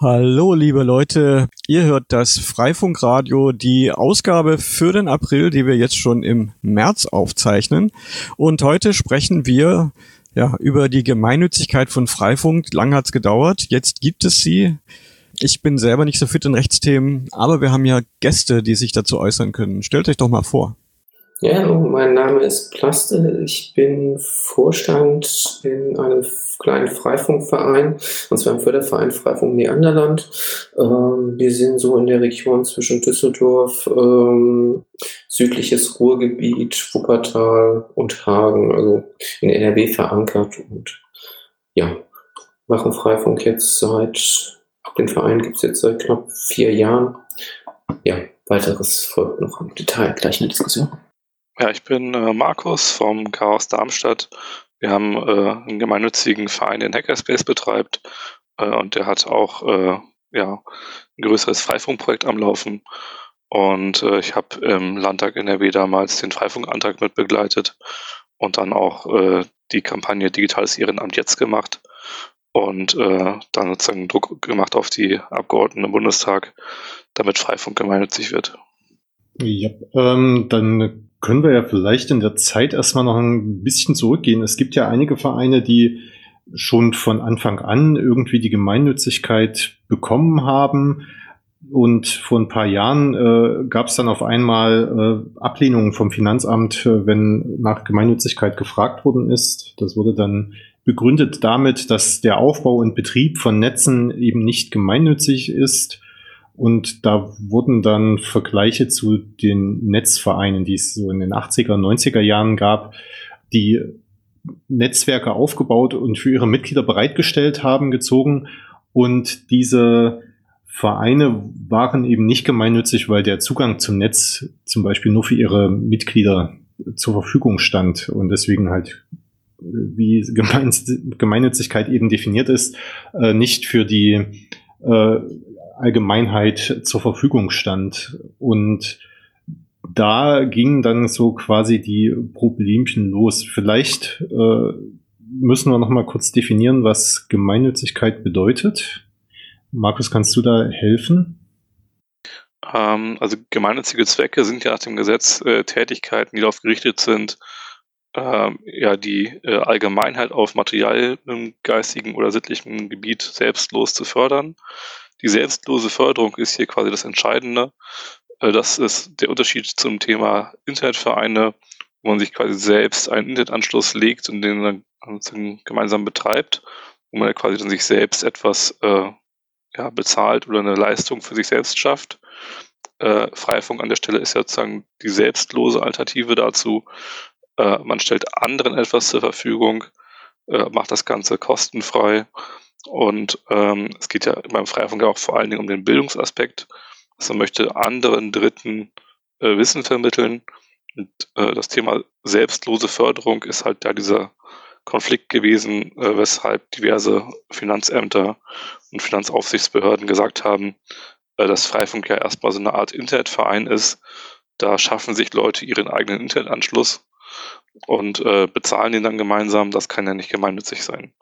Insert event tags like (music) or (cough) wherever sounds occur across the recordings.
Hallo, liebe Leute. Ihr hört das Freifunkradio, die Ausgabe für den April, die wir jetzt schon im März aufzeichnen. Und heute sprechen wir ja, über die Gemeinnützigkeit von Freifunk. Lang hat's gedauert. Jetzt gibt es sie. Ich bin selber nicht so fit in Rechtsthemen, aber wir haben ja Gäste, die sich dazu äußern können. Stellt euch doch mal vor. Ja, hallo, mein Name ist Plaste. Ich bin Vorstand in einem kleinen Freifunkverein, und zwar im Förderverein Freifunk Neanderland. Ähm, wir sind so in der Region zwischen Düsseldorf, ähm, südliches Ruhrgebiet, Wuppertal und Hagen, also in NRW verankert und ja, machen Freifunk jetzt seit, den Verein gibt es jetzt seit knapp vier Jahren. Ja, weiteres folgt noch im Detail, gleich eine Diskussion. Ja, ich bin äh, Markus vom Chaos Darmstadt. Wir haben äh, einen gemeinnützigen Verein, den Hackerspace betreibt äh, und der hat auch äh, ja, ein größeres Freifunkprojekt am Laufen. Und äh, ich habe im Landtag NRW damals den Freifunkantrag mit begleitet und dann auch äh, die Kampagne Digitales Ehrenamt jetzt gemacht und dann sozusagen Druck gemacht auf die Abgeordneten im Bundestag, damit Freifunk gemeinnützig wird. Ja, ähm, dann können wir ja vielleicht in der Zeit erstmal noch ein bisschen zurückgehen. Es gibt ja einige Vereine, die schon von Anfang an irgendwie die Gemeinnützigkeit bekommen haben. Und vor ein paar Jahren äh, gab es dann auf einmal äh, Ablehnungen vom Finanzamt, äh, wenn nach Gemeinnützigkeit gefragt worden ist. Das wurde dann begründet damit, dass der Aufbau und Betrieb von Netzen eben nicht gemeinnützig ist und da wurden dann Vergleiche zu den Netzvereinen, die es so in den 80er, 90er Jahren gab, die Netzwerke aufgebaut und für ihre Mitglieder bereitgestellt haben, gezogen. Und diese Vereine waren eben nicht gemeinnützig, weil der Zugang zum Netz zum Beispiel nur für ihre Mitglieder zur Verfügung stand und deswegen halt, wie Gemeinnützigkeit eben definiert ist, äh, nicht für die äh, Allgemeinheit zur Verfügung stand. Und da gingen dann so quasi die Problemchen los. Vielleicht äh, müssen wir noch mal kurz definieren, was Gemeinnützigkeit bedeutet. Markus, kannst du da helfen? Ähm, also gemeinnützige Zwecke sind ja nach dem Gesetz äh, Tätigkeiten, die darauf gerichtet sind, äh, ja die äh, Allgemeinheit auf materiellem, geistigen oder sittlichem Gebiet selbstlos zu fördern die selbstlose Förderung ist hier quasi das Entscheidende. Äh, das ist der Unterschied zum Thema Internetvereine, wo man sich quasi selbst einen Internetanschluss legt und den dann gemeinsam betreibt, wo man quasi dann sich selbst etwas äh, ja, bezahlt oder eine Leistung für sich selbst schafft. Äh, Freifunk an der Stelle ist ja sozusagen die selbstlose Alternative dazu. Äh, man stellt anderen etwas zur Verfügung, äh, macht das Ganze kostenfrei und ähm, es geht ja beim Freifunk auch vor allen Dingen um den Bildungsaspekt. Also man möchte anderen Dritten äh, Wissen vermitteln. Und äh, das Thema selbstlose Förderung ist halt da dieser Konflikt gewesen, äh, weshalb diverse Finanzämter und Finanzaufsichtsbehörden gesagt haben, äh, dass Freifunk ja erstmal so eine Art Internetverein ist. Da schaffen sich Leute ihren eigenen Internetanschluss und äh, bezahlen den dann gemeinsam. Das kann ja nicht gemeinnützig sein.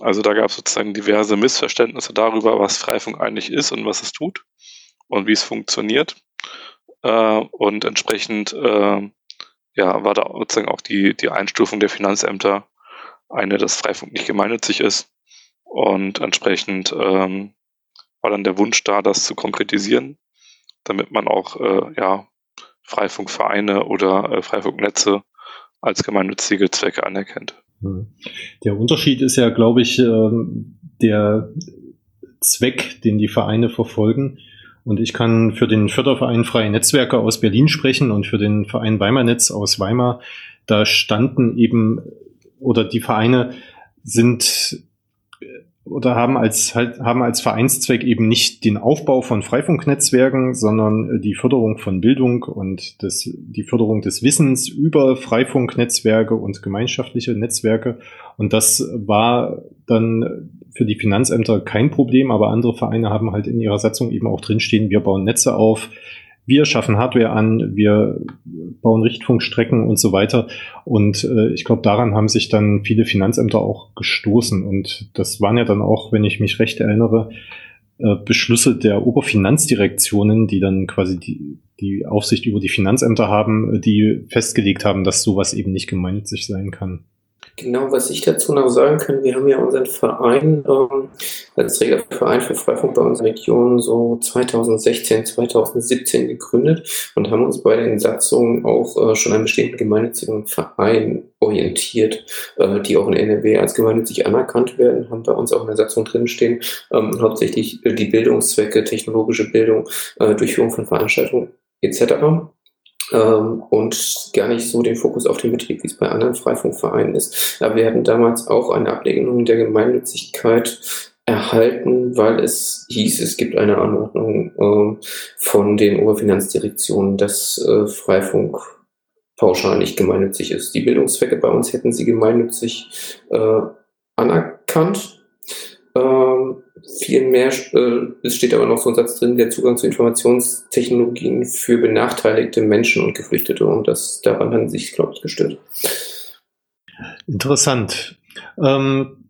Also da gab es sozusagen diverse Missverständnisse darüber, was Freifunk eigentlich ist und was es tut und wie es funktioniert. Äh, und entsprechend äh, ja, war da sozusagen auch die, die Einstufung der Finanzämter eine, dass Freifunk nicht gemeinnützig ist. Und entsprechend ähm, war dann der Wunsch da, das zu konkretisieren, damit man auch äh, ja, Freifunkvereine oder äh, Freifunknetze als gemeinnützige Zwecke anerkennt. Hm. Der Unterschied ist ja, glaube ich, ähm, der Zweck, den die Vereine verfolgen. Und ich kann für den Förderverein Freie Netzwerke aus Berlin sprechen und für den Verein Weimar Netz aus Weimar. Da standen eben, oder die Vereine sind oder haben als halt, haben als Vereinszweck eben nicht den Aufbau von Freifunknetzwerken, sondern äh, die Förderung von Bildung und das, die Förderung des Wissens über Freifunknetzwerke und gemeinschaftliche Netzwerke. Und das war dann für die Finanzämter kein Problem, aber andere Vereine haben halt in ihrer Satzung eben auch drinstehen, wir bauen Netze auf, wir schaffen Hardware an, wir bauen Richtfunkstrecken und so weiter. Und äh, ich glaube, daran haben sich dann viele Finanzämter auch gestoßen. Und das waren ja dann auch, wenn ich mich recht erinnere, äh, Beschlüsse der Oberfinanzdirektionen, die dann quasi die, die Aufsicht über die Finanzämter haben, die festgelegt haben, dass sowas eben nicht gemeinnützig sein kann. Genau, was ich dazu noch sagen kann, wir haben ja unseren Verein ähm, als Trägerverein für Freifunk bei unserer Region so 2016, 2017 gegründet und haben uns bei den Satzungen auch äh, schon an bestehenden gemeinnützigen Verein orientiert, äh, die auch in NRW als gemeinnützig anerkannt werden, haben bei uns auch in der Satzung drinstehen, ähm, hauptsächlich äh, die Bildungszwecke, technologische Bildung, äh, Durchführung von Veranstaltungen etc ähm, und gar nicht so den Fokus auf den Betrieb, wie es bei anderen Freifunkvereinen ist. Aber wir hatten damals auch eine Ablehnung der Gemeinnützigkeit erhalten, weil es hieß, es gibt eine Anordnung ähm, von den Oberfinanzdirektionen, dass äh, Freifunk pauschal nicht gemeinnützig ist. Die Bildungszwecke bei uns hätten sie gemeinnützig äh, anerkannt. Viel mehr, äh, es steht aber noch so ein Satz drin, der Zugang zu Informationstechnologien für benachteiligte Menschen und Geflüchtete und das daran haben sich, glaube ich, gestört. Interessant. Ähm,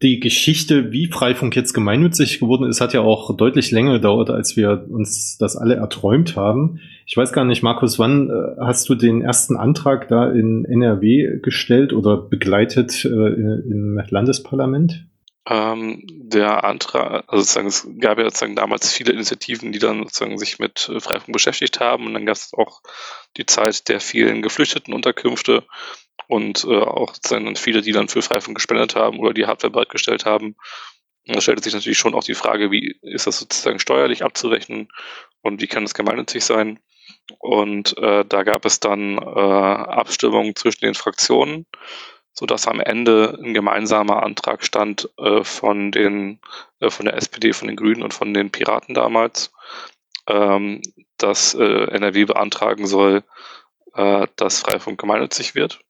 die Geschichte, wie Freifunk jetzt gemeinnützig geworden ist, hat ja auch deutlich länger gedauert, als wir uns das alle erträumt haben. Ich weiß gar nicht, Markus, wann äh, hast du den ersten Antrag da in NRW gestellt oder begleitet äh, im Landesparlament? Ähm, der Antrag, also sozusagen, es gab ja sozusagen damals viele Initiativen, die dann sozusagen sich mit äh, Freifunk beschäftigt haben und dann gab es auch die Zeit der vielen geflüchteten Unterkünfte und äh, auch sozusagen viele, die dann für Freifunk gespendet haben oder die Hardware bereitgestellt haben. Und da stellt sich natürlich schon auch die Frage, wie ist das sozusagen steuerlich abzurechnen und wie kann das gemeinnützig sein? Und äh, da gab es dann äh, Abstimmungen zwischen den Fraktionen sodass am Ende ein gemeinsamer Antrag stand äh, von den äh, von der SPD, von den Grünen und von den Piraten damals, ähm, dass äh, NRW beantragen soll, äh, dass Freifunk gemeinnützig wird.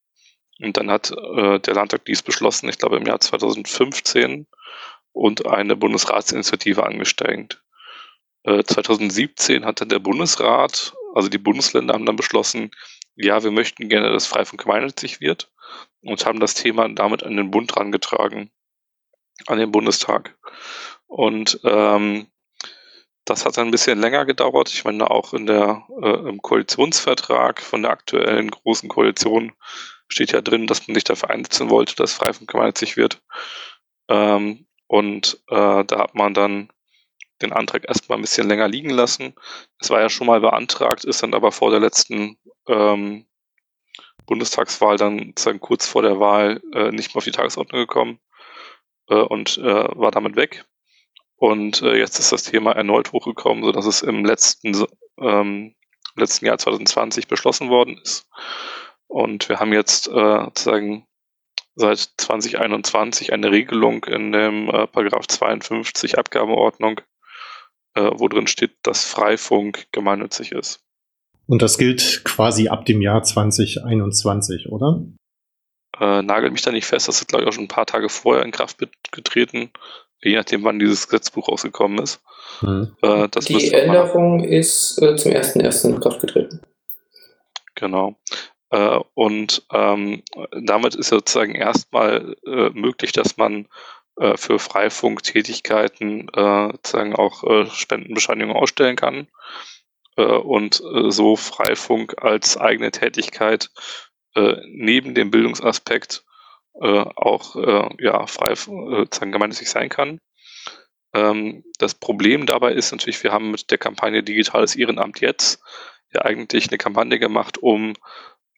Und dann hat äh, der Landtag dies beschlossen, ich glaube im Jahr 2015, und eine Bundesratsinitiative angestrengt. 2017 äh, hat dann der Bundesrat, also die Bundesländer haben dann beschlossen, ja, wir möchten gerne, dass Freifunk gemeinnützig wird und haben das Thema damit an den Bund rangetragen, an den Bundestag. Und ähm, das hat dann ein bisschen länger gedauert. Ich meine, auch in der, äh, im Koalitionsvertrag von der aktuellen großen Koalition steht ja drin, dass man sich dafür einsetzen wollte, dass Freifunk gemeinnützig wird. Ähm, und äh, da hat man dann den Antrag erstmal ein bisschen länger liegen lassen. Es war ja schon mal beantragt, ist dann aber vor der letzten ähm, Bundestagswahl dann sozusagen kurz vor der Wahl äh, nicht mehr auf die Tagesordnung gekommen äh, und äh, war damit weg. Und äh, jetzt ist das Thema erneut hochgekommen, sodass es im letzten, ähm, letzten Jahr 2020 beschlossen worden ist. Und wir haben jetzt äh, sozusagen seit 2021 eine Regelung in dem äh, Paragraph 52 Abgabenordnung, äh, wo drin steht, dass Freifunk gemeinnützig ist. Und das gilt quasi ab dem Jahr 2021, oder? Äh, nagel mich da nicht fest, das ist, glaube ich, auch schon ein paar Tage vorher in Kraft getreten, je nachdem, wann dieses Gesetzbuch rausgekommen ist. Hm. Äh, Die Änderung ist äh, zum 1.1. in Kraft getreten. Genau. Äh, und ähm, damit ist sozusagen erstmal äh, möglich, dass man äh, für Freifunktätigkeiten äh, sozusagen auch äh, Spendenbescheinigungen ausstellen kann äh, und äh, so Freifunk als eigene Tätigkeit äh, neben dem Bildungsaspekt äh, auch äh, ja, frei äh, gemeinnützig sein kann. Ähm, das Problem dabei ist natürlich, wir haben mit der Kampagne Digitales Ehrenamt jetzt ja eigentlich eine Kampagne gemacht, um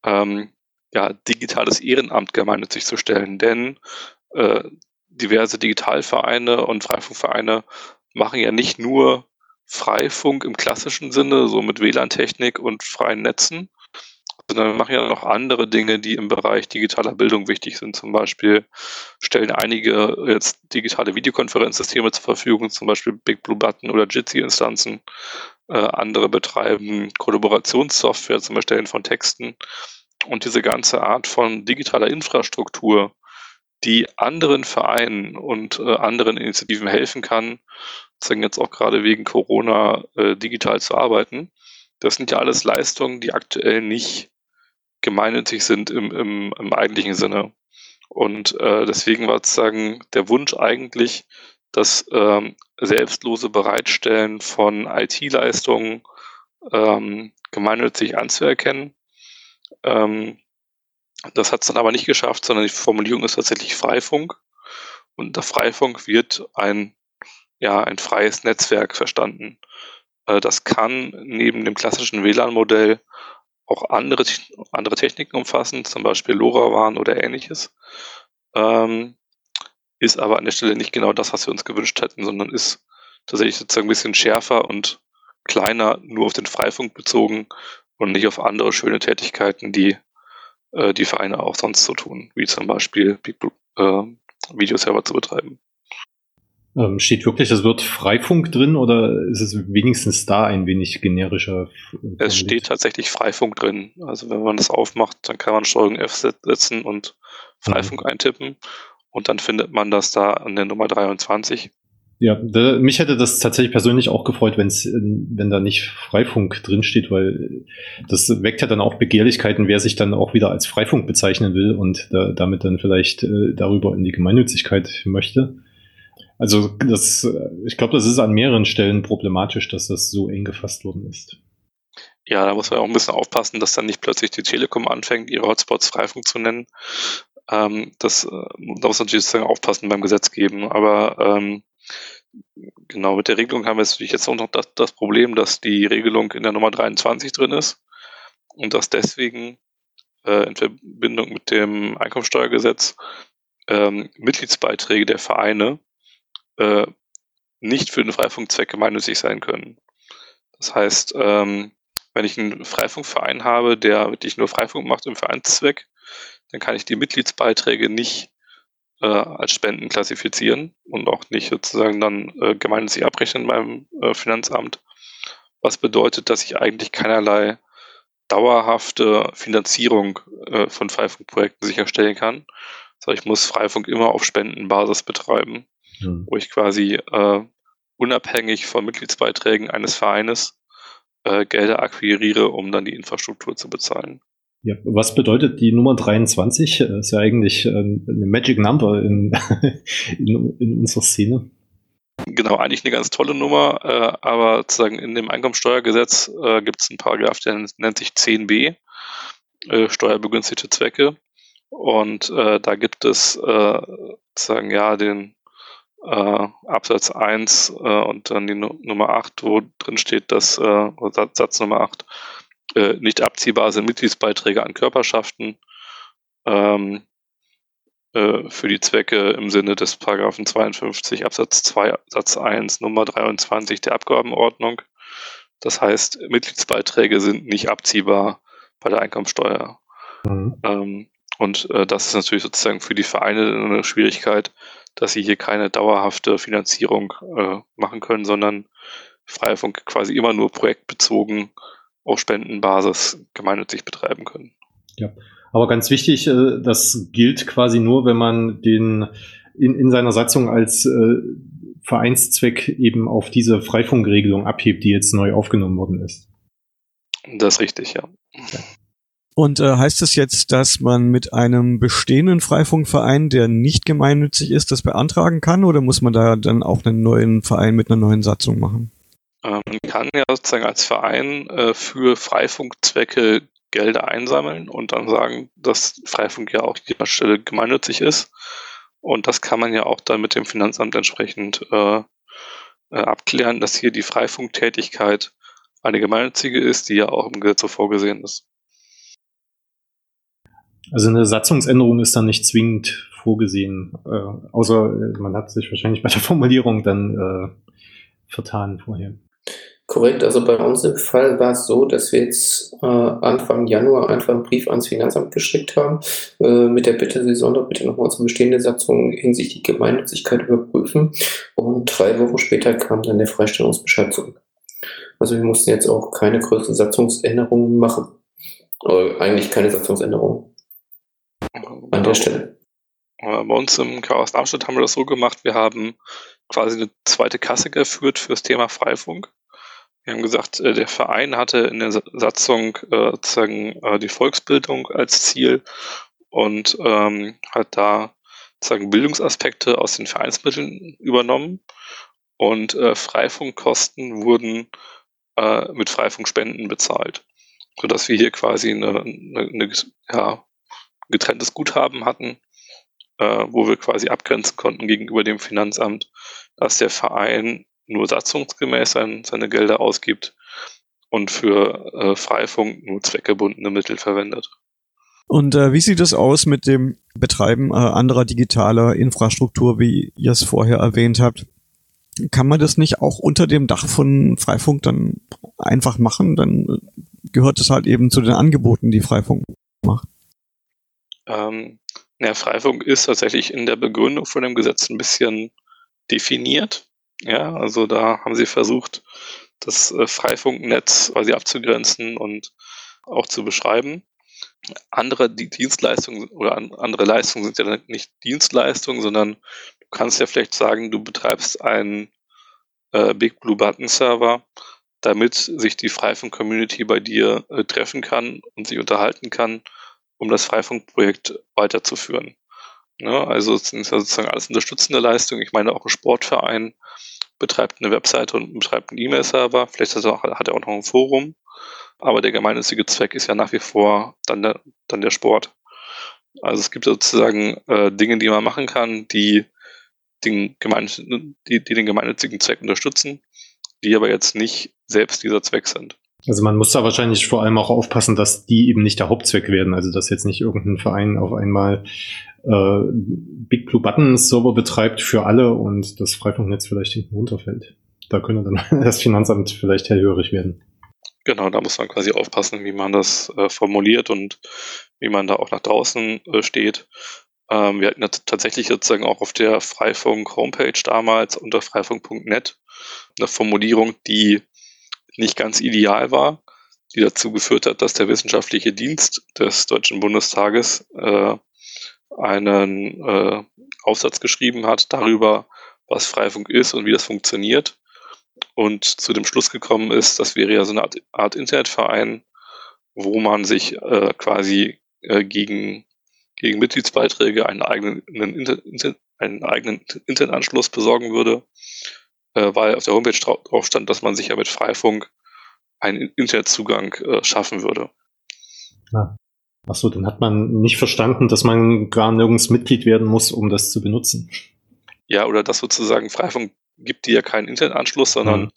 ähm, ja, digitales Ehrenamt gemeinnützig zu stellen, denn äh, diverse Digitalvereine und Freifunkvereine machen ja nicht nur Freifunk im klassischen Sinne, so mit WLAN-Technik und freien Netzen, sondern machen ja noch andere Dinge, die im Bereich digitaler Bildung wichtig sind. Zum Beispiel stellen einige jetzt digitale Videokonferenzsysteme zur Verfügung, zum Beispiel Big Blue Button oder Jitsi-Instanzen. Äh, andere betreiben Kollaborationssoftware zum Erstellen von Texten. Und diese ganze Art von digitaler Infrastruktur, die anderen Vereinen und äh, anderen Initiativen helfen kann, sozusagen jetzt auch gerade wegen Corona äh, digital zu arbeiten. Das sind ja alles Leistungen, die aktuell nicht gemeinnützig sind im, im, im eigentlichen Sinne. Und äh, deswegen war sozusagen der Wunsch eigentlich, das ähm, selbstlose Bereitstellen von IT-Leistungen ähm, gemeinnützig anzuerkennen. Ähm, das hat es dann aber nicht geschafft, sondern die Formulierung ist tatsächlich Freifunk. Und unter Freifunk wird ein, ja, ein freies Netzwerk verstanden. Äh, das kann neben dem klassischen WLAN-Modell auch andere, andere Techniken umfassen, zum Beispiel LoRaWAN oder ähnliches. Ähm, ist aber an der Stelle nicht genau das, was wir uns gewünscht hätten, sondern ist tatsächlich sozusagen ein bisschen schärfer und kleiner, nur auf den Freifunk bezogen und nicht auf andere schöne Tätigkeiten, die äh, die Vereine auch sonst so tun, wie zum Beispiel äh, Videoserver zu betreiben. Ähm, steht wirklich das Wort Freifunk drin oder ist es wenigstens da ein wenig generischer? Es steht tatsächlich Freifunk drin. Also wenn man das aufmacht, dann kann man Steuerung F setzen und Freifunk mhm. eintippen und dann findet man das da an der Nummer 23. Ja, da, mich hätte das tatsächlich persönlich auch gefreut, wenn's, wenn da nicht Freifunk drinsteht, weil das weckt ja dann auch Begehrlichkeiten, wer sich dann auch wieder als Freifunk bezeichnen will und da, damit dann vielleicht äh, darüber in die Gemeinnützigkeit möchte. Also das, ich glaube, das ist an mehreren Stellen problematisch, dass das so eng gefasst worden ist. Ja, da muss man auch ein bisschen aufpassen, dass dann nicht plötzlich die Telekom anfängt, ihre Hotspots Freifunk zu nennen. Ähm, das, äh, da muss man natürlich aufpassen beim Gesetzgeben. Aber ähm, genau, mit der Regelung haben wir natürlich jetzt auch noch das, das Problem, dass die Regelung in der Nummer 23 drin ist und dass deswegen äh, in Verbindung mit dem Einkommensteuergesetz ähm, Mitgliedsbeiträge der Vereine äh, nicht für den Freifunkzweck gemeinnützig sein können. Das heißt, ähm, wenn ich einen Freifunkverein habe, der wirklich nur Freifunk macht im Vereinszweck, dann kann ich die Mitgliedsbeiträge nicht äh, als Spenden klassifizieren und auch nicht sozusagen dann äh, gemeinnützig abrechnen beim äh, Finanzamt. Was bedeutet, dass ich eigentlich keinerlei dauerhafte Finanzierung äh, von Freifunkprojekten sicherstellen kann. Also ich muss Freifunk immer auf Spendenbasis betreiben, mhm. wo ich quasi äh, unabhängig von Mitgliedsbeiträgen eines Vereines äh, Gelder akquiriere, um dann die Infrastruktur zu bezahlen. Ja, was bedeutet die Nummer 23? Das ist ja eigentlich äh, eine Magic Number in, (laughs) in, in unserer Szene. Genau, eigentlich eine ganz tolle Nummer, äh, aber sozusagen in dem Einkommensteuergesetz äh, gibt es einen Paragraph, der nennt sich 10b, äh, steuerbegünstigte Zwecke. Und äh, da gibt es äh, sozusagen ja den äh, Absatz 1 äh, und dann die no Nummer 8, wo drin steht, dass äh, Satz, Satz Nummer 8 äh, nicht abziehbar sind Mitgliedsbeiträge an Körperschaften ähm, äh, für die Zwecke im Sinne des Paragraphen 52 Absatz 2 Satz 1 Nummer 23 der Abgabenordnung. Das heißt, Mitgliedsbeiträge sind nicht abziehbar bei der Einkommensteuer. Mhm. Ähm, und äh, das ist natürlich sozusagen für die Vereine eine Schwierigkeit, dass sie hier keine dauerhafte Finanzierung äh, machen können, sondern Freifunk quasi immer nur projektbezogen auf Spendenbasis gemeinnützig betreiben können. Ja, aber ganz wichtig, äh, das gilt quasi nur, wenn man den in, in seiner Satzung als äh, Vereinszweck eben auf diese Freifunkregelung abhebt, die jetzt neu aufgenommen worden ist. Das ist richtig, ja. ja. Und äh, heißt das jetzt, dass man mit einem bestehenden Freifunkverein, der nicht gemeinnützig ist, das beantragen kann oder muss man da dann auch einen neuen Verein mit einer neuen Satzung machen? Ähm, man kann ja sozusagen als Verein äh, für Freifunkzwecke Gelder einsammeln und dann sagen, dass Freifunk ja auch jeder Stelle gemeinnützig ist. Und das kann man ja auch dann mit dem Finanzamt entsprechend äh, äh, abklären, dass hier die Freifunktätigkeit eine gemeinnützige ist, die ja auch im Gesetz so vorgesehen ist. Also eine Satzungsänderung ist dann nicht zwingend vorgesehen, äh, außer äh, man hat sich wahrscheinlich bei der Formulierung dann äh, vertan vorher. Korrekt, also bei uns im Fall war es so, dass wir jetzt äh, Anfang Januar einfach einen Brief ans Finanzamt geschickt haben, äh, mit der Bitte, Sie sollen doch bitte nochmal unsere bestehende Satzung hinsichtlich Gemeinnützigkeit überprüfen. Und drei Wochen später kam dann der Freistellungsbescheid zurück. Also wir mussten jetzt auch keine größeren Satzungsänderungen machen. Oder eigentlich keine Satzungsänderungen an der Stelle. Bei uns im Chaos Darmstadt haben wir das so gemacht, wir haben quasi eine zweite Kasse geführt für das Thema Freifunk. Wir haben gesagt, äh, der Verein hatte in der Satzung äh, sozusagen äh, die Volksbildung als Ziel und ähm, hat da sozusagen Bildungsaspekte aus den Vereinsmitteln übernommen und äh, Freifunkkosten wurden äh, mit Freifunkspenden bezahlt, sodass wir hier quasi eine, eine, eine ja, getrenntes Guthaben hatten, äh, wo wir quasi abgrenzen konnten gegenüber dem Finanzamt, dass der Verein nur satzungsgemäß sein, seine Gelder ausgibt und für äh, Freifunk nur zweckgebundene Mittel verwendet. Und äh, wie sieht es aus mit dem Betreiben äh, anderer digitaler Infrastruktur, wie ihr es vorher erwähnt habt? Kann man das nicht auch unter dem Dach von Freifunk dann einfach machen? Dann gehört es halt eben zu den Angeboten, die Freifunk macht. Ähm, ja, Freifunk ist tatsächlich in der Begründung von dem Gesetz ein bisschen definiert. Ja, also da haben sie versucht, das äh, Freifunknetz quasi abzugrenzen und auch zu beschreiben andere die Dienstleistungen oder andere Leistungen sind ja nicht Dienstleistungen, sondern du kannst ja vielleicht sagen, du betreibst einen äh, Big Blue Button Server, damit sich die Freifunk-Community bei dir äh, treffen kann und sich unterhalten kann, um das Freifunk-Projekt weiterzuführen. Ne, also es sind sozusagen alles unterstützende Leistungen. Ich meine, auch ein Sportverein betreibt eine Webseite und betreibt einen E-Mail-Server. Vielleicht hat er, auch, hat er auch noch ein Forum. Aber der gemeinnützige Zweck ist ja nach wie vor dann der, dann der Sport. Also es gibt sozusagen äh, Dinge, die man machen kann, die den, die, die den gemeinnützigen Zweck unterstützen, die aber jetzt nicht selbst dieser Zweck sind. Also man muss da wahrscheinlich vor allem auch aufpassen, dass die eben nicht der Hauptzweck werden. Also dass jetzt nicht irgendein Verein auf einmal äh, Big Blue Button Server betreibt für alle und das Freifunknetz vielleicht hinten runterfällt. Da könnte dann (laughs) das Finanzamt vielleicht hellhörig werden. Genau, da muss man quasi aufpassen, wie man das äh, formuliert und wie man da auch nach draußen äh, steht. Ähm, wir hatten ja tatsächlich sozusagen auch auf der Freifunk-Homepage damals unter freifunk.net eine Formulierung, die nicht ganz ideal war, die dazu geführt hat, dass der wissenschaftliche Dienst des Deutschen Bundestages äh, einen äh, Aufsatz geschrieben hat darüber, was Freifunk ist und wie das funktioniert. Und zu dem Schluss gekommen ist, das wäre ja so eine Art, Art Internetverein, wo man sich äh, quasi äh, gegen, gegen Mitgliedsbeiträge einen eigenen, einen, einen eigenen Internetanschluss besorgen würde, äh, weil auf der Homepage drauf stand, dass man sich ja mit Freifunk einen Internetzugang äh, schaffen würde. Ja. Achso, dann hat man nicht verstanden, dass man gar nirgends Mitglied werden muss, um das zu benutzen. Ja, oder dass sozusagen Freifunk gibt dir ja keinen Internetanschluss, sondern mhm.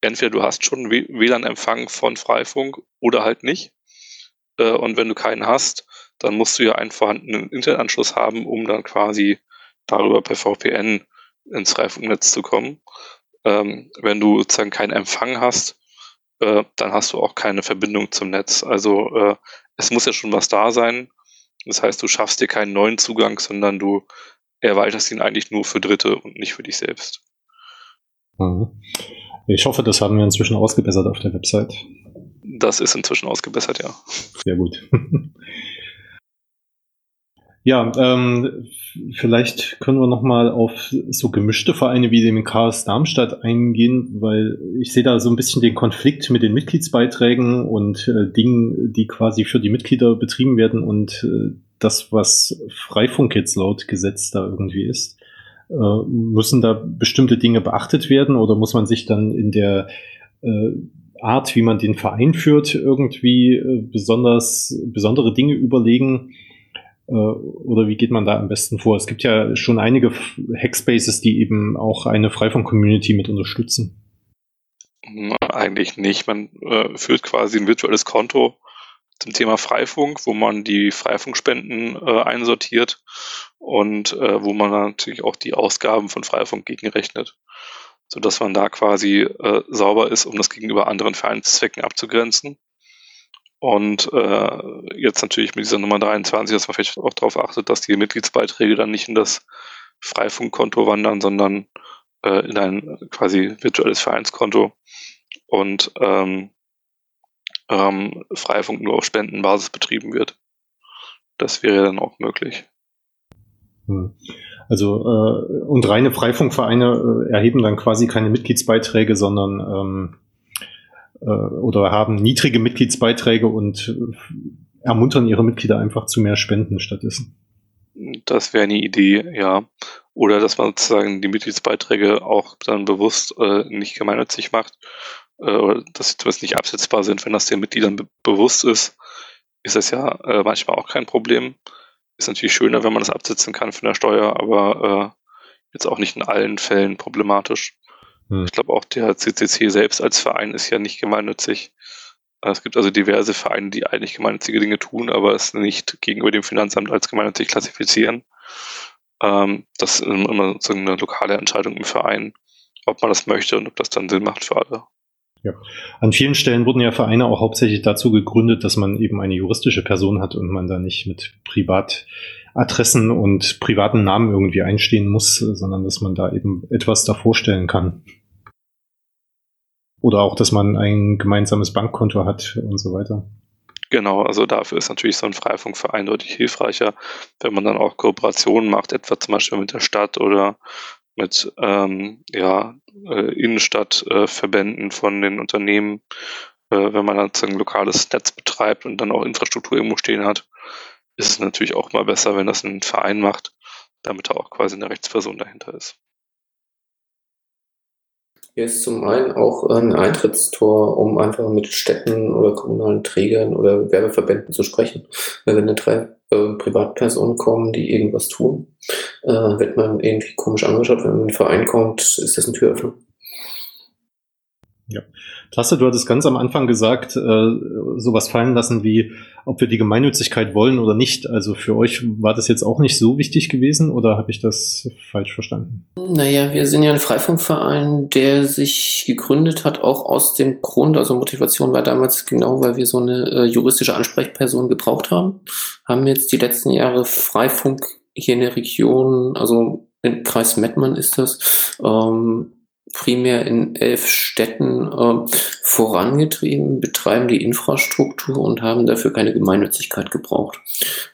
entweder du hast schon WLAN-Empfang von Freifunk oder halt nicht. Äh, und wenn du keinen hast, dann musst du ja einen vorhandenen Internetanschluss haben, um dann quasi darüber per VPN ins Freifunknetz zu kommen. Ähm, wenn du sozusagen keinen Empfang hast, äh, dann hast du auch keine Verbindung zum Netz. Also äh, es muss ja schon was da sein. Das heißt, du schaffst dir keinen neuen Zugang, sondern du erweiterst ihn eigentlich nur für Dritte und nicht für dich selbst. Mhm. Ich hoffe, das haben wir inzwischen ausgebessert auf der Website. Das ist inzwischen ausgebessert, ja. Sehr gut. (laughs) ja, ähm, vielleicht können wir noch mal auf so gemischte Vereine wie den Chaos Darmstadt eingehen, weil ich sehe da so ein bisschen den Konflikt mit den Mitgliedsbeiträgen und äh, Dingen, die quasi für die Mitglieder betrieben werden und äh, das, was Freifunk jetzt laut Gesetz da irgendwie ist. Äh, müssen da bestimmte Dinge beachtet werden oder muss man sich dann in der äh, Art, wie man den Verein führt, irgendwie äh, besonders besondere Dinge überlegen? Äh, oder wie geht man da am besten vor? Es gibt ja schon einige Hackspaces, die eben auch eine Freifunk-Community mit unterstützen. Eigentlich nicht. Man äh, führt quasi ein virtuelles Konto zum Thema Freifunk, wo man die Freifunkspenden äh, einsortiert und äh, wo man natürlich auch die Ausgaben von Freifunk gegenrechnet, sodass man da quasi äh, sauber ist, um das gegenüber anderen Vereinszwecken abzugrenzen. Und äh, jetzt natürlich mit dieser Nummer 23, dass man vielleicht auch darauf achtet, dass die Mitgliedsbeiträge dann nicht in das Freifunkkonto wandern, sondern äh, in ein quasi virtuelles Vereinskonto. Und ähm, ähm, Freifunk nur auf Spendenbasis betrieben wird. Das wäre dann auch möglich. Hm. Also äh, und reine Freifunkvereine äh, erheben dann quasi keine Mitgliedsbeiträge, sondern ähm, äh, oder haben niedrige Mitgliedsbeiträge und äh, ermuntern ihre Mitglieder einfach zu mehr Spenden stattdessen. Das wäre eine Idee, ja. Oder dass man sozusagen die Mitgliedsbeiträge auch dann bewusst äh, nicht gemeinnützig macht, äh, oder dass sie zumindest nicht absetzbar sind, wenn das den Mitgliedern be bewusst ist, ist das ja äh, manchmal auch kein Problem. Ist natürlich schöner, wenn man das absetzen kann für eine Steuer, aber jetzt auch nicht in allen Fällen problematisch. Hm. Ich glaube auch der CCC selbst als Verein ist ja nicht gemeinnützig. Es gibt also diverse Vereine, die eigentlich gemeinnützige Dinge tun, aber es nicht gegenüber dem Finanzamt als gemeinnützig klassifizieren. Ähm, das ist immer so eine lokale Entscheidung im Verein, ob man das möchte und ob das dann Sinn macht für alle. Ja. An vielen Stellen wurden ja Vereine auch hauptsächlich dazu gegründet, dass man eben eine juristische Person hat und man da nicht mit Privatadressen und privaten Namen irgendwie einstehen muss, sondern dass man da eben etwas davor stellen kann. Oder auch, dass man ein gemeinsames Bankkonto hat und so weiter. Genau, also dafür ist natürlich so ein Freifunkverein eindeutig hilfreicher, wenn man dann auch Kooperationen macht, etwa zum Beispiel mit der Stadt oder mit ähm, ja, äh, Innenstadtverbänden von den Unternehmen, äh, wenn man dann ein lokales Netz betreibt und dann auch Infrastruktur irgendwo stehen hat, ist es natürlich auch mal besser, wenn das ein Verein macht, damit da auch quasi eine Rechtsperson dahinter ist. Hier ist zum einen auch ein Eintrittstor, um einfach mit Städten oder kommunalen Trägern oder Werbeverbänden zu sprechen. Weil wenn da drei äh, Privatpersonen kommen, die irgendwas tun, äh, wird man irgendwie komisch angeschaut. Wenn man in den Verein kommt, ist das eine Türöffnung. Ja. Tasse, du hattest ganz am Anfang gesagt, äh, sowas fallen lassen wie, ob wir die Gemeinnützigkeit wollen oder nicht. Also für euch war das jetzt auch nicht so wichtig gewesen oder habe ich das falsch verstanden? Naja, wir sind ja ein Freifunkverein, der sich gegründet hat, auch aus dem Grund, also Motivation war damals genau, weil wir so eine äh, juristische Ansprechperson gebraucht haben. Haben jetzt die letzten Jahre Freifunk hier in der Region, also im Kreis Mettmann ist das, ähm, primär in elf Städten äh, vorangetrieben, betreiben die Infrastruktur und haben dafür keine Gemeinnützigkeit gebraucht.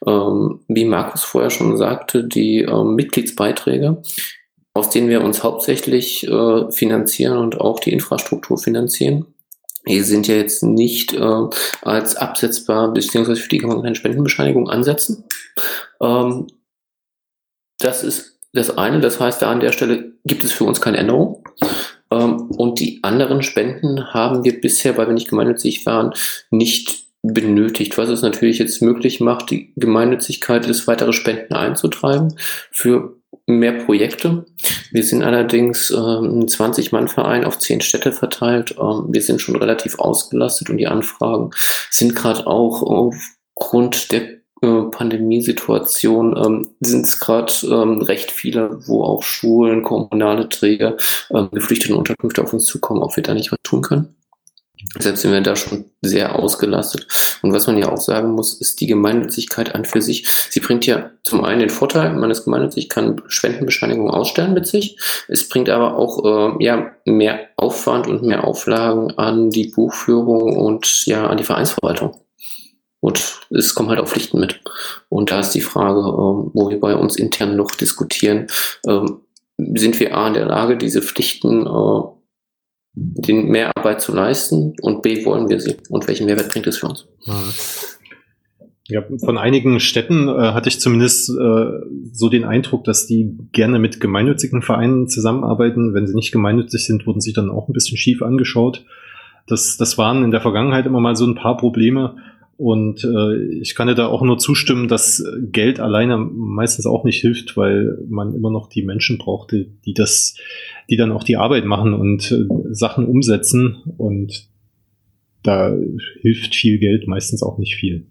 Ähm, wie Markus vorher schon sagte, die äh, Mitgliedsbeiträge, aus denen wir uns hauptsächlich äh, finanzieren und auch die Infrastruktur finanzieren, die sind ja jetzt nicht äh, als absetzbar, beziehungsweise für die kann man keine Spendenbescheinigung ansetzen. Ähm, das ist das eine, das heißt, da an der Stelle gibt es für uns keine Änderung. Ähm, und die anderen Spenden haben wir bisher, weil wir nicht gemeinnützig waren, nicht benötigt, was es natürlich jetzt möglich macht, die Gemeinnützigkeit ist, weitere Spenden einzutreiben für mehr Projekte. Wir sind allerdings ähm, ein 20-Mann-Verein auf 10 Städte verteilt. Ähm, wir sind schon relativ ausgelastet und die Anfragen sind gerade auch aufgrund der äh, Pandemiesituation ähm, sind es gerade ähm, recht viele, wo auch Schulen, kommunale Träger, ähm, geflüchtete Unterkünfte auf uns zukommen, ob wir da nicht was tun können. Deshalb sind wir da schon sehr ausgelastet. Und was man ja auch sagen muss, ist die Gemeinnützigkeit an für sich. Sie bringt ja zum einen den Vorteil, man ist gemeinnützig, kann Spendenbescheinigungen ausstellen mit sich. Es bringt aber auch äh, ja, mehr Aufwand und mehr Auflagen an die Buchführung und ja an die Vereinsverwaltung. Und es kommen halt auch Pflichten mit. Und da ist die Frage, ähm, wo wir bei uns intern noch diskutieren, ähm, sind wir A in der Lage, diese Pflichten äh, den Mehrarbeit zu leisten und B wollen wir sie und welchen Mehrwert bringt es für uns? Ja, von einigen Städten äh, hatte ich zumindest äh, so den Eindruck, dass die gerne mit gemeinnützigen Vereinen zusammenarbeiten. Wenn sie nicht gemeinnützig sind, wurden sie dann auch ein bisschen schief angeschaut. Das, das waren in der Vergangenheit immer mal so ein paar Probleme. Und äh, ich kann dir da auch nur zustimmen, dass Geld alleine meistens auch nicht hilft, weil man immer noch die Menschen braucht, die, das, die dann auch die Arbeit machen und äh, Sachen umsetzen. Und da hilft viel Geld meistens auch nicht viel.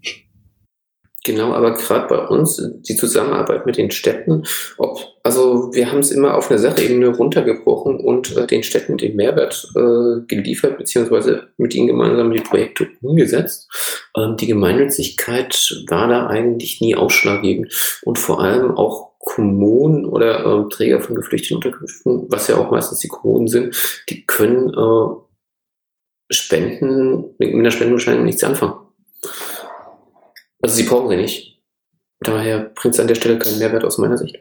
Genau, aber gerade bei uns die Zusammenarbeit mit den Städten, ob, also wir haben es immer auf eine Sachebene runtergebrochen und äh, den Städten den Mehrwert äh, geliefert, beziehungsweise mit ihnen gemeinsam die Projekte umgesetzt. Ähm, die Gemeinnützigkeit war da eigentlich nie ausschlaggebend und vor allem auch Kommunen oder äh, Träger von geflüchteten Unterkünften, was ja auch meistens die Kommunen sind, die können äh, Spenden mit einer Spendenbescheinigung nichts anfangen. Also sie brauchen sie nicht. Daher bringt es an der Stelle keinen Mehrwert aus meiner Sicht.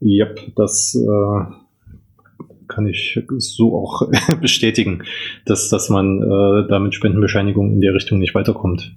Yep, das äh, kann ich so auch (laughs) bestätigen, dass, dass man äh, da mit Spendenbescheinigung in der Richtung nicht weiterkommt.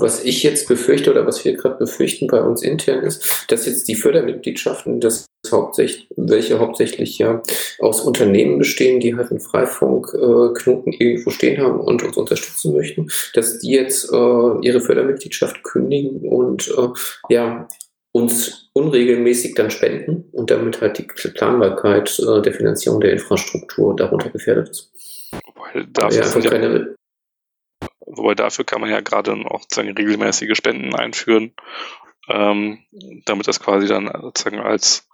was ich jetzt befürchte oder was wir gerade befürchten bei uns intern ist, dass jetzt die Fördermitgliedschaften, das hauptsächlich, welche hauptsächlich ja aus Unternehmen bestehen, die halt einen Freifunkknoten äh, irgendwo stehen haben und uns unterstützen möchten, dass die jetzt äh, ihre Fördermitgliedschaft kündigen und äh, ja uns unregelmäßig dann spenden und damit halt die Planbarkeit äh, der Finanzierung der Infrastruktur darunter gefährdet ist. Wobei dafür, ja, keine, wobei dafür kann man ja gerade auch sozusagen regelmäßige Spenden einführen, ähm, damit das quasi dann sozusagen als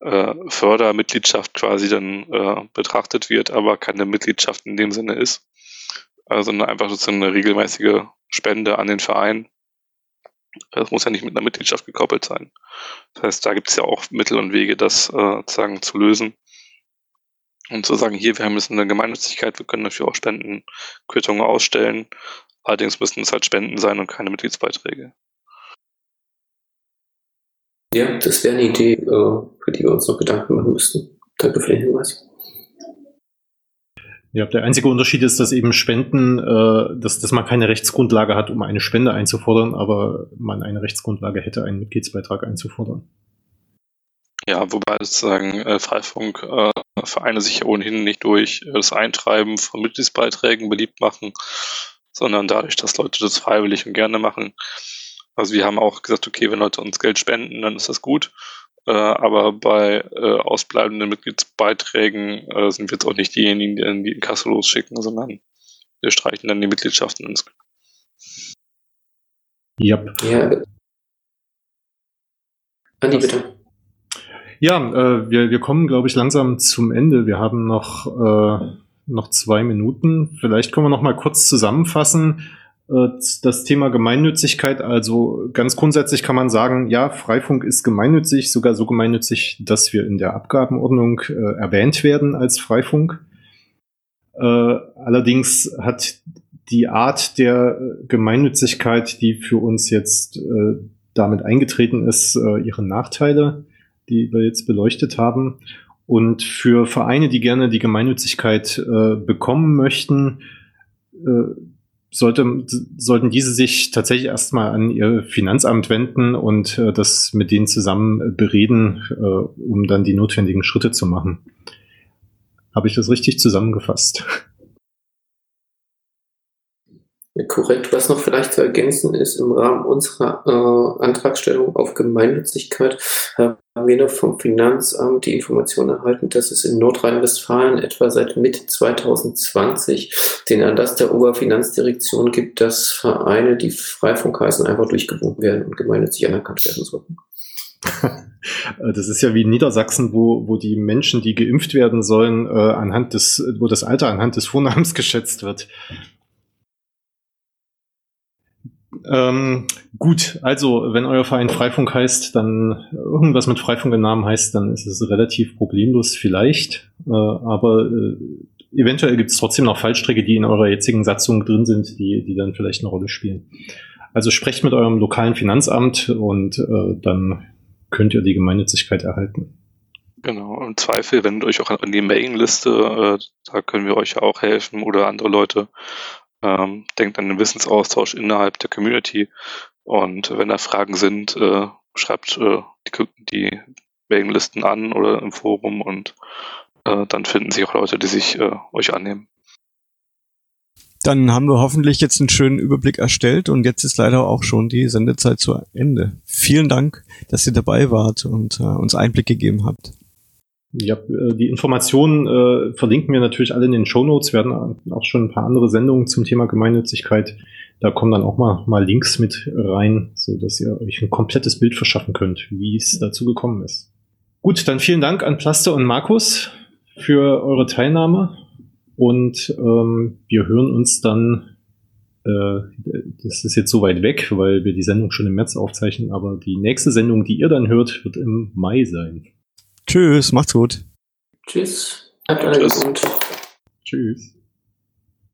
äh, Fördermitgliedschaft quasi dann äh, betrachtet wird, aber keine Mitgliedschaft in dem Sinne ist, äh, sondern einfach sozusagen eine regelmäßige Spende an den Verein das muss ja nicht mit einer Mitgliedschaft gekoppelt sein. Das heißt, da gibt es ja auch Mittel und Wege, das äh, sozusagen zu lösen. Und zu sagen, hier, wir haben jetzt eine Gemeinnützigkeit, wir können dafür auch Spendenquittungen ausstellen. Allerdings müssten es halt Spenden sein und keine Mitgliedsbeiträge. Ja, das wäre eine Idee, äh, für die wir uns noch Gedanken machen müssten. Danke für den Hinweis. Ja, der einzige Unterschied ist, dass eben Spenden, äh, dass, dass man keine Rechtsgrundlage hat, um eine Spende einzufordern, aber man eine Rechtsgrundlage hätte, einen Mitgliedsbeitrag einzufordern. Ja, wobei sozusagen äh, Freifunkvereine äh, sich ohnehin nicht durch äh, das Eintreiben von Mitgliedsbeiträgen beliebt machen, sondern dadurch, dass Leute das freiwillig und gerne machen. Also wir haben auch gesagt, okay, wenn Leute uns Geld spenden, dann ist das gut. Äh, aber bei äh, ausbleibenden Mitgliedsbeiträgen äh, sind wir jetzt auch nicht diejenigen, die dann die Inkasso losschicken, sondern wir streichen dann die Mitgliedschaften ins. Yep. Ja. Andi, bitte. Ja, äh, wir, wir kommen, glaube ich, langsam zum Ende. Wir haben noch, äh, noch zwei Minuten. Vielleicht können wir noch mal kurz zusammenfassen. Äh, das Thema Gemeinnützigkeit, also ganz grundsätzlich kann man sagen, ja, Freifunk ist gemeinnützig, sogar so gemeinnützig, dass wir in der Abgabenordnung äh, erwähnt werden als Freifunk. Äh, allerdings hat die Art der Gemeinnützigkeit, die für uns jetzt äh, damit eingetreten ist, äh, ihre Nachteile, die wir jetzt beleuchtet haben. Und für Vereine, die gerne die Gemeinnützigkeit äh, bekommen möchten, sollte, sollten diese sich tatsächlich erstmal an ihr Finanzamt wenden und äh, das mit denen zusammen bereden, äh, um dann die notwendigen Schritte zu machen. Habe ich das richtig zusammengefasst? Korrekt. Was noch vielleicht zu ergänzen ist, im Rahmen unserer äh, Antragstellung auf Gemeinnützigkeit haben wir noch vom Finanzamt die Information erhalten, dass es in Nordrhein-Westfalen etwa seit Mitte 2020 den Erlass der Oberfinanzdirektion gibt, dass Vereine, die Freifunk heißen, einfach durchgewunken werden und gemeinnützig anerkannt werden sollten. (laughs) Das ist ja wie in Niedersachsen, wo, wo die Menschen, die geimpft werden sollen, äh, anhand des, wo das Alter anhand des Vornamens (laughs) geschätzt wird. Ähm, gut, also wenn euer Verein Freifunk heißt, dann irgendwas mit Freifunk im Namen heißt, dann ist es relativ problemlos vielleicht. Äh, aber äh, eventuell gibt es trotzdem noch Fallstrecke, die in eurer jetzigen Satzung drin sind, die, die dann vielleicht eine Rolle spielen. Also sprecht mit eurem lokalen Finanzamt und äh, dann könnt ihr die Gemeinnützigkeit erhalten. Genau, im Zweifel wendet euch auch an die Mailingliste, äh, da können wir euch auch helfen oder andere Leute. Ähm, denkt an den Wissensaustausch innerhalb der Community. Und wenn da Fragen sind, äh, schreibt äh, die, Mailinglisten an oder im Forum und äh, dann finden sich auch Leute, die sich äh, euch annehmen. Dann haben wir hoffentlich jetzt einen schönen Überblick erstellt und jetzt ist leider auch schon die Sendezeit zu Ende. Vielen Dank, dass ihr dabei wart und äh, uns Einblick gegeben habt. Ja, äh, die Informationen äh, verlinken wir natürlich alle in den Show Notes. Wir werden auch schon ein paar andere Sendungen zum Thema Gemeinnützigkeit. Da kommen dann auch mal, mal Links mit rein, so dass ihr euch ein komplettes Bild verschaffen könnt, wie es dazu gekommen ist. Gut, dann vielen Dank an Plaste und Markus für eure Teilnahme und ähm, wir hören uns dann. Äh, das ist jetzt so weit weg, weil wir die Sendung schon im März aufzeichnen, aber die nächste Sendung, die ihr dann hört, wird im Mai sein. Tschüss, macht's gut. Tschüss. Bleibt alle gesund. Tschüss.